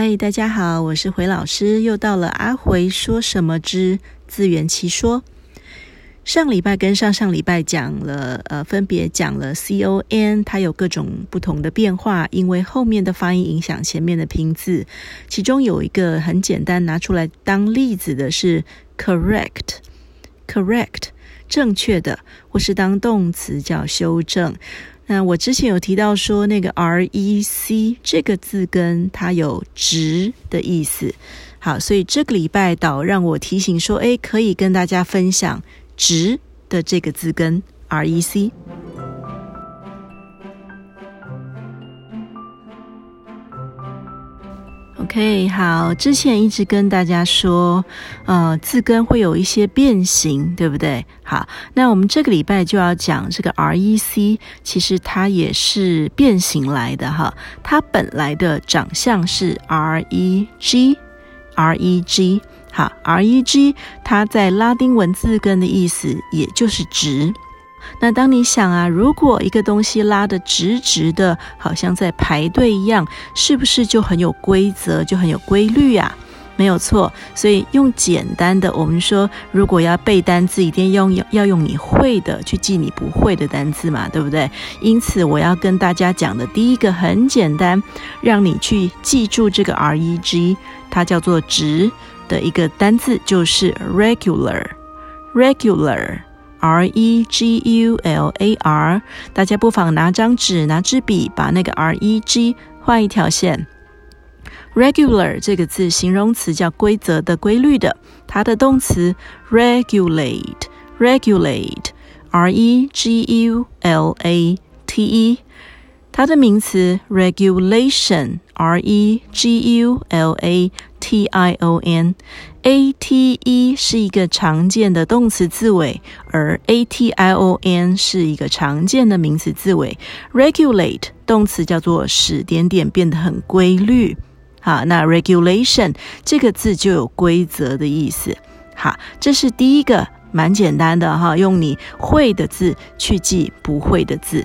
嗨，大家好，我是回老师，又到了阿回说什么之自圆其说。上礼拜跟上上礼拜讲了，呃，分别讲了 con，它有各种不同的变化，因为后面的发音影响前面的拼字。其中有一个很简单拿出来当例子的是 correct，correct，正确的，或是当动词叫修正。那我之前有提到说，那个 rec 这个字根它有直的意思。好，所以这个礼拜导让我提醒说，诶，可以跟大家分享直的这个字根 rec。OK，好，之前一直跟大家说，呃，字根会有一些变形，对不对？好，那我们这个礼拜就要讲这个 rec，其实它也是变形来的哈。它本来的长相是 reg，reg，好，reg，它在拉丁文字根的意思也就是直。那当你想啊，如果一个东西拉得直直的，好像在排队一样，是不是就很有规则，就很有规律啊？没有错。所以用简单的，我们说，如果要背单字，一定要用要用你会的去记你不会的单字嘛，对不对？因此，我要跟大家讲的第一个很简单，让你去记住这个 reg，它叫做直的一个单字，就是 regular，regular。R E G U L A R，大家不妨拿张纸、拿支笔，把那个 R E G 画一条线。Regular 这个字形容词叫规则的、规律的，它的动词 regulate，regulate，R E G U L A T E，它的名词 regulation，R E G U L A T I O N。a t e 是一个常见的动词字尾，而 a t i o n 是一个常见的名词字尾。regulate 动词叫做使点点变得很规律。好，那 regulation 这个字就有规则的意思。好，这是第一个蛮简单的哈，用你会的字去记不会的字。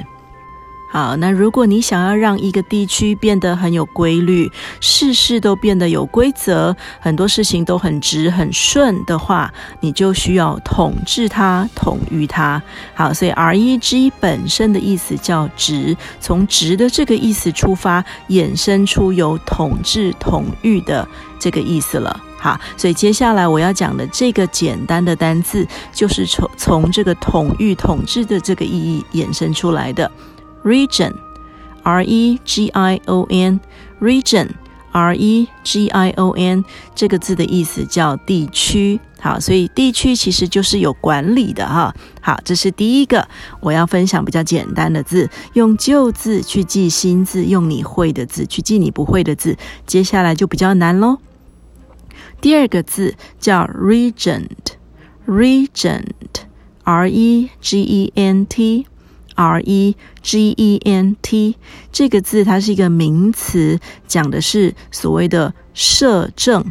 好，那如果你想要让一个地区变得很有规律，事事都变得有规则，很多事情都很直很顺的话，你就需要统治它，统御它。好，所以 reg 本身的意思叫直，从直的这个意思出发，衍生出有统治、统御的这个意思了。好，所以接下来我要讲的这个简单的单字，就是从从这个统御、统治的这个意义衍生出来的。Region, R-E-G-I-O-N, region, R-E-G-I-O-N，这个字的意思叫地区。好，所以地区其实就是有管理的哈。好，这是第一个我要分享比较简单的字，用旧字去记新字，用你会的字去记你不会的字。接下来就比较难喽。第二个字叫 regent, regent, R-E-G-E-N-T。R E G E N T 这个字，它是一个名词，讲的是所谓的摄政。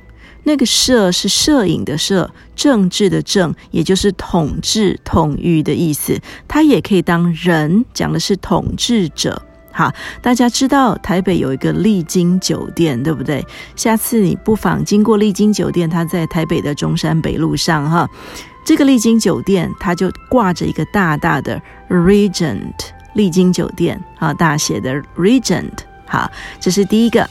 那个摄是摄影的摄，政治的政，也就是统治、统御的意思。它也可以当人，讲的是统治者。好，大家知道台北有一个丽晶酒店，对不对？下次你不妨经过丽晶酒店，它在台北的中山北路上，哈。这个丽晶酒店，它就挂着一个大大的 Regent 丽晶酒店啊，大写的 Regent。好，这是第一个。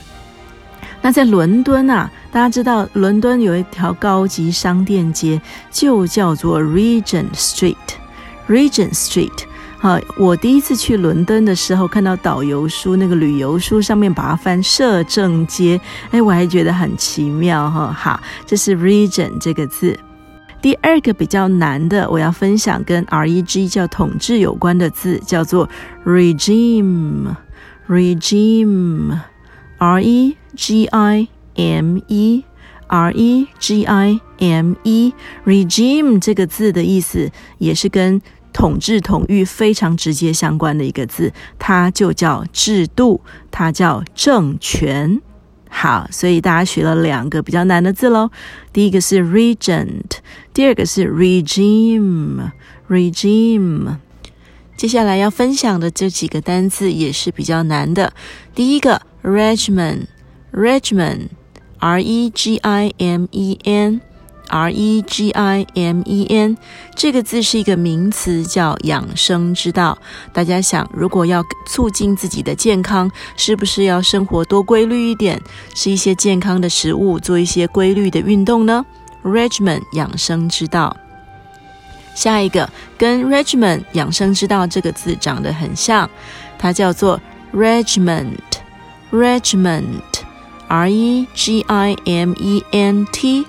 那在伦敦啊，大家知道伦敦有一条高级商店街，就叫做 Regent Street。Regent Street。好，我第一次去伦敦的时候，看到导游书那个旅游书上面把它翻摄政街，哎，我还觉得很奇妙哈。好，这是 Regent 这个字。第二个比较难的，我要分享跟 reg 叫统治有关的字，叫做 regime，regime，r e g i m e，r e g i m e，regime 这个字的意思也是跟统治统御非常直接相关的一个字，它就叫制度，它叫政权。好，所以大家学了两个比较难的字喽。第一个是 regent，第二个是 regime，regime。接下来要分享的这几个单字也是比较难的。第一个 regiment，regiment，r e g i m e n Regimen 这个字是一个名词，叫养生之道。大家想，如果要促进自己的健康，是不是要生活多规律一点，吃一些健康的食物，做一些规律的运动呢？Regimen 养生之道。下一个跟 regimen 养生之道这个字长得很像，它叫做 regiment，regiment，r e g i m e n t。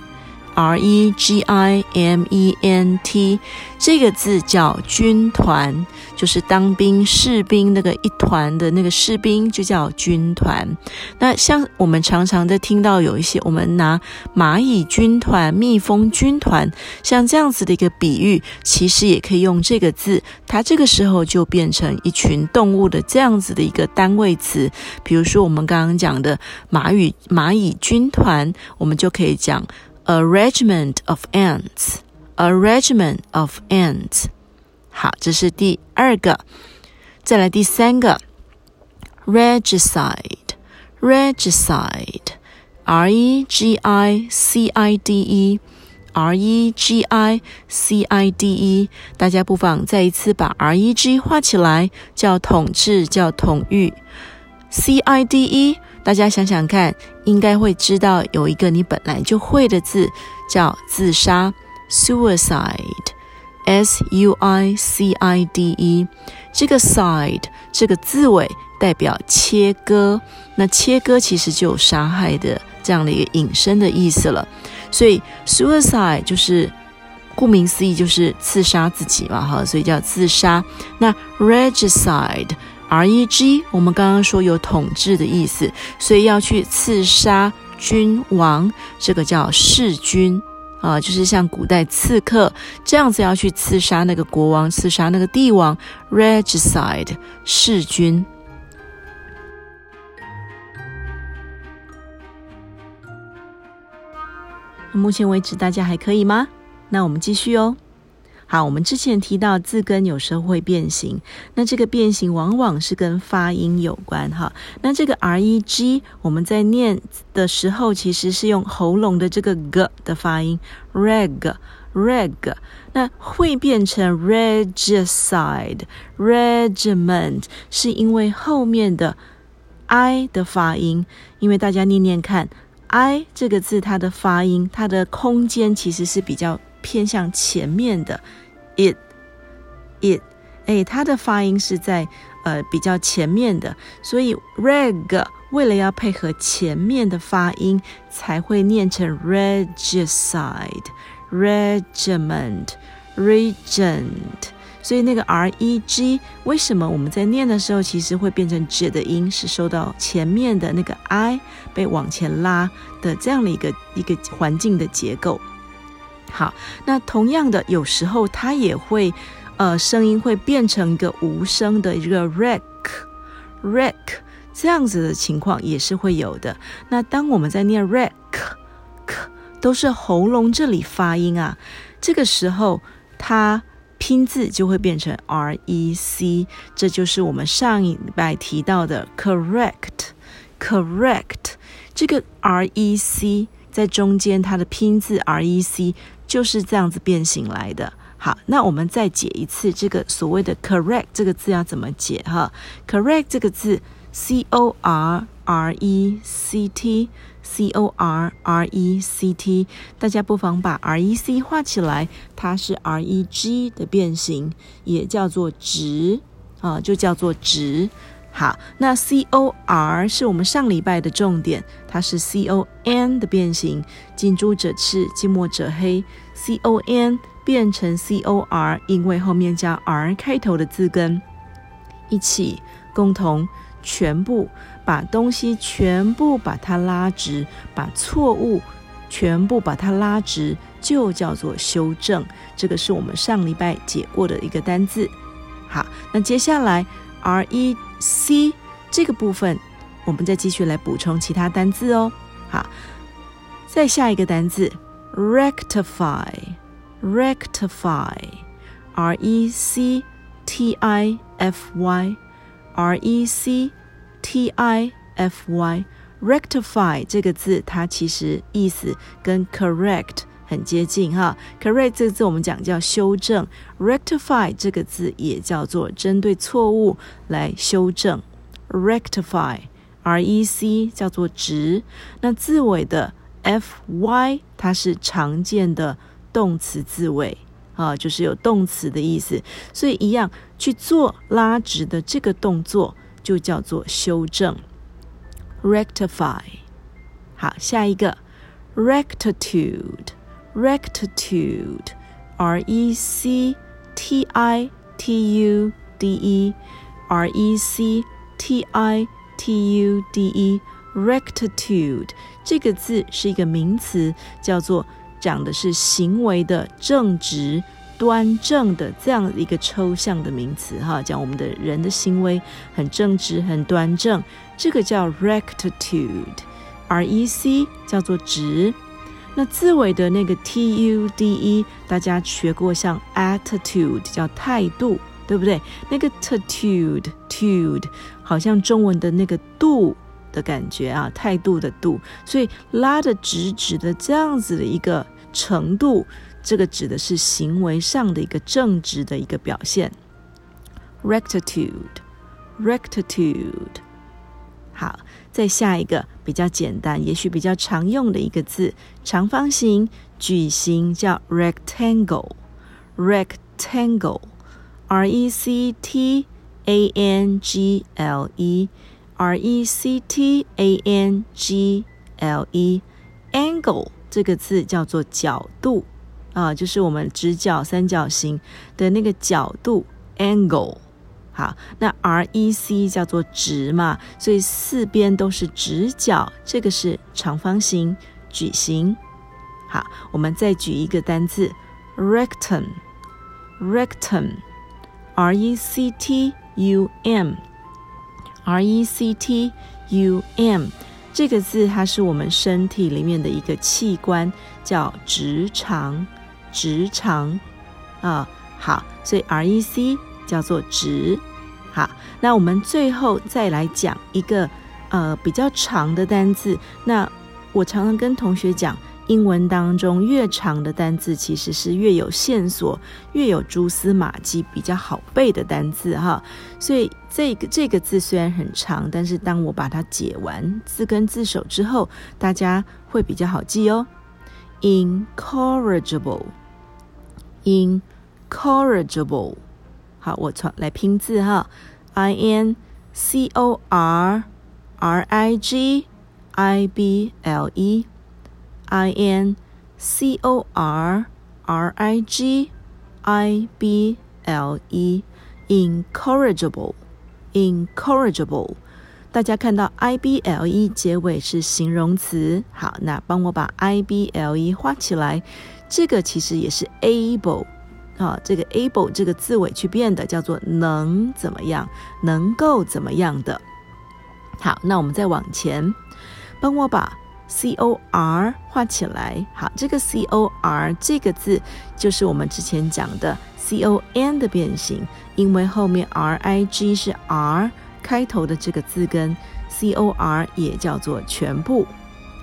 R E G I M E N T 这个字叫军团，就是当兵士兵那个一团的那个士兵就叫军团。那像我们常常的听到有一些，我们拿蚂蚁军团、蜜蜂军团，像这样子的一个比喻，其实也可以用这个字，它这个时候就变成一群动物的这样子的一个单位词。比如说我们刚刚讲的蚂蚁蚂蚁军团，我们就可以讲。A regiment of ants. A regiment of ants. 好，这是第二个。再来第三个，regicide. Regicide. R E G I C I D E. R E G I C I D E。大家不妨再一次把 R E G 画起来，叫统治，叫统御。C I D E。大家想想看，应该会知道有一个你本来就会的字，叫自杀 （suicide），s u i c i d e。这个 side 这个字尾代表切割，那切割其实就有杀害的这样的一个引申的意思了。所以 suicide 就是顾名思义就是刺杀自己嘛，哈，所以叫自杀。那 regicide。R E G，我们刚刚说有统治的意思，所以要去刺杀君王，这个叫弑君啊，就是像古代刺客这样子要去刺杀那个国王，刺杀那个帝王，regicide，弑君。目前为止大家还可以吗？那我们继续哦。好，我们之前提到字根有时候会变形，那这个变形往往是跟发音有关哈。那这个 R E G 我们在念的时候，其实是用喉咙的这个 g 的发音，reg reg，那会变成 regicide regiment，是因为后面的 I 的发音，因为大家念念看，I 这个字它的发音，它的空间其实是比较偏向前面的。It it 哎，它的发音是在呃比较前面的，所以 reg 为了要配合前面的发音，才会念成 regicide regiment regent。所以那个 reg 为什么我们在念的时候，其实会变成 j 的音，是受到前面的那个 i 被往前拉的这样的一个一个环境的结构。好，那同样的，有时候它也会，呃，声音会变成一个无声的一个 rec，rec 这样子的情况也是会有的。那当我们在念 rec，都是喉咙这里发音啊，这个时候它拼字就会变成 rec，这就是我们上一礼拜提到的 correct，correct，这个 rec 在中间它的拼字 rec。就是这样子变形来的。好，那我们再解一次这个所谓的 correct 这个字要怎么解哈？correct 这个字，c o r r e c t，c o r r e c t，大家不妨把 r e c 画起来，它是 r e g 的变形，也叫做直啊，就叫做直。好，那 C O R 是我们上礼拜的重点，它是 C O N 的变形，近朱者赤，近墨者黑。C O N 变成 C O R，因为后面加 R 开头的字根，一起共同全部把东西全部把它拉直，把错误全部把它拉直，就叫做修正。这个是我们上礼拜解过的一个单字。好，那接下来。R E C 这个部分，我们再继续来补充其他单字哦。好，再下一个单字，rectify，rectify，R E C T I F Y，R E C T I F Y，rectify 这个字，它其实意思跟 correct 很接近哈。correct 这个字我们讲叫修正，rectify 这个字也叫做针对错误来修正。rectify，R E C 叫做直，那字尾的 F Y 它是常见的动词字尾啊，就是有动词的意思，所以一样去做拉直的这个动作就叫做修正。rectify，好，下一个 rectitude rectitude，rectitude，R E C T I T U D e，rectitude 这个字是一个名词，叫做讲的是行为的正直。端正的这样一个抽象的名词哈，讲我们的人的行为很正直、很端正，这个叫 rectitude，R E C 叫做直。那字尾的那个 T U D E，大家学过像 attitude 叫态度，对不对？那个 t t u d e t u d e 好像中文的那个度的感觉啊，态度的度，所以拉的直直的这样子的一个程度。这个指的是行为上的一个正直的一个表现，rectitude，rectitude。好，再下一个比较简单，也许比较常用的一个字，长方形、矩形叫 rectangle，rectangle，R E C T A N G L E，R E C T A N G L E，angle 这个字叫做角度。啊，就是我们直角三角形的那个角度 angle。好，那 R E C 叫做直嘛，所以四边都是直角，这个是长方形、矩形。好，我们再举一个单字 rectum，rectum，R E C T U M，R E C T U M。这个字它是我们身体里面的一个器官，叫直肠。直肠，啊，好，所以 R E C 叫做直，好，那我们最后再来讲一个呃比较长的单字。那我常常跟同学讲，英文当中越长的单字其实是越有线索、越有蛛丝马迹、比较好背的单字哈。所以这个这个字虽然很长，但是当我把它解完字根字首之后，大家会比较好记哦。Incorrigible。好，我从来拼字哈，i n c o r r i g i b l e，i n c o r r i g i b l e，incorrigible，incorrigible，大家看到 i b l e 结尾是形容词，好，那帮我把 i b l e 画起来。这个其实也是 able 啊，这个 able 这个字尾去变的，叫做能怎么样，能够怎么样的。好，那我们再往前，帮我把 c o r 画起来。好，这个 c o r 这个字就是我们之前讲的 c o n 的变形，因为后面 r i g 是 r 开头的这个字根，c o r 也叫做全部。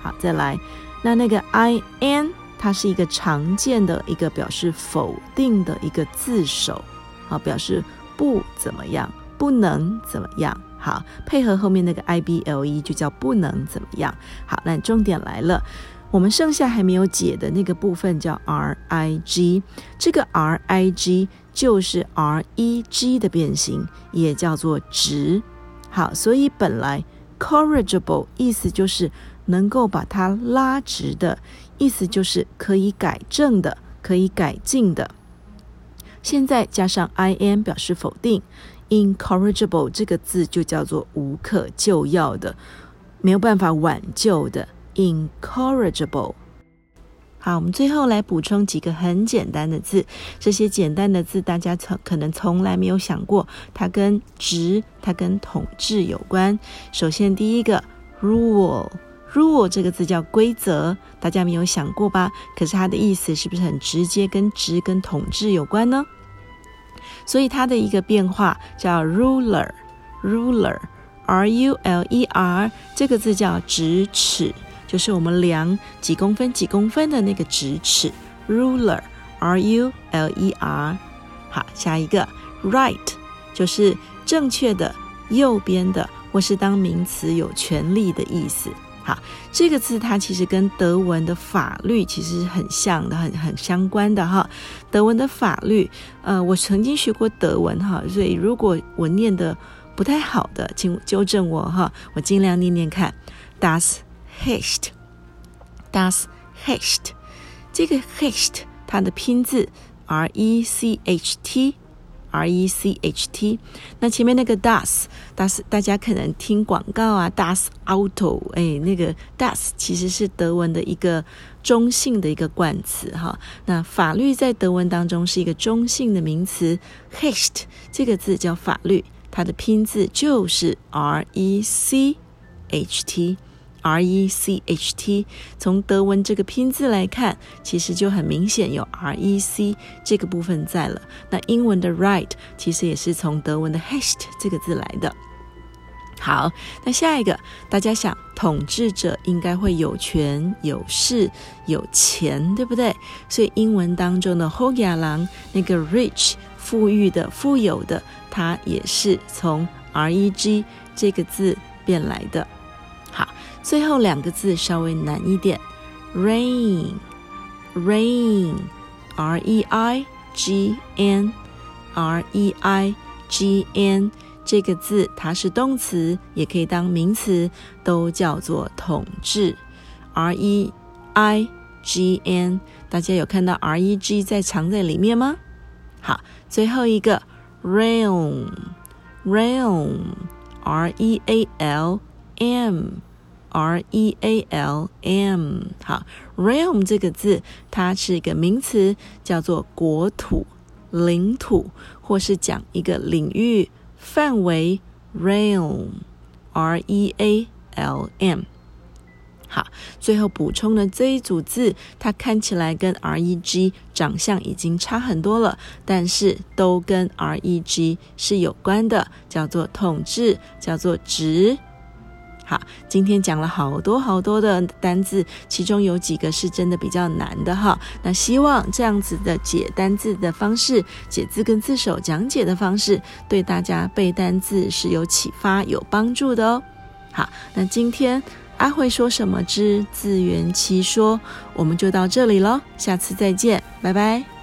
好，再来，那那个 i n。它是一个常见的一个表示否定的一个字首，好，表示不怎么样，不能怎么样，好，配合后面那个 I B L E 就叫不能怎么样，好，那重点来了，我们剩下还没有解的那个部分叫 R I G，这个 R I G 就是 R E G 的变形，也叫做直，好，所以本来 corrigible 意思就是能够把它拉直的。意思就是可以改正的，可以改进的。现在加上 in 表示否定，incorrigible 这个字就叫做无可救药的，没有办法挽救的。incorrigible。好，我们最后来补充几个很简单的字。这些简单的字大家从可能从来没有想过，它跟直，它跟统治有关。首先第一个 rule。Rule 这个字叫规则，大家没有想过吧？可是它的意思是不是很直接，跟直跟统治有关呢？所以它的一个变化叫 ruler，ruler，r R U L E R 这个字叫直尺，就是我们量几公分几公分的那个直尺。Ruler，R U L E R。好，下一个 Right 就是正确的、右边的，或是当名词有权利的意思。好，这个字它其实跟德文的法律其实很像的，很很相关的哈。德文的法律，呃，我曾经学过德文哈，所以如果我念的不太好的，请纠正我哈，我尽量念念看。Das Recht，Das Recht，这个 Recht 它的拼字 R E C H T。R E C H T，那前面那个 das，das 大家可能听广告啊，das Auto，哎，那个 das 其实是德文的一个中性的一个冠词哈。那法律在德文当中是一个中性的名词，Recht 这个字叫法律，它的拼字就是 R E C H T。R E C H T，从德文这个拼字来看，其实就很明显有 R E C 这个部分在了。那英文的 right 其实也是从德文的 Recht 这个字来的。好，那下一个，大家想，统治者应该会有权有势有钱，对不对？所以英文当中的 Hoya 郎那个 rich 富裕的富有的，它也是从 R E G 这个字变来的。最后两个字稍微难一点，rain，rain，r e i g n，r e i g n 这个字它是动词，也可以当名词，都叫做统治，r e i g n，大家有看到 r e g 在藏在里面吗？好，最后一个 realm，realm，r e a l m。R E A L M，好，realm 这个字它是一个名词，叫做国土、领土，或是讲一个领域范围。realm，R E A L M，好，最后补充的这一组字，它看起来跟 R E G 长相已经差很多了，但是都跟 R E G 是有关的，叫做统治，叫做治。好，今天讲了好多好多的单字，其中有几个是真的比较难的哈。那希望这样子的解单字的方式，解字跟字首讲解的方式，对大家背单字是有启发、有帮助的哦。好，那今天阿慧说什么之自圆其说，我们就到这里喽，下次再见，拜拜。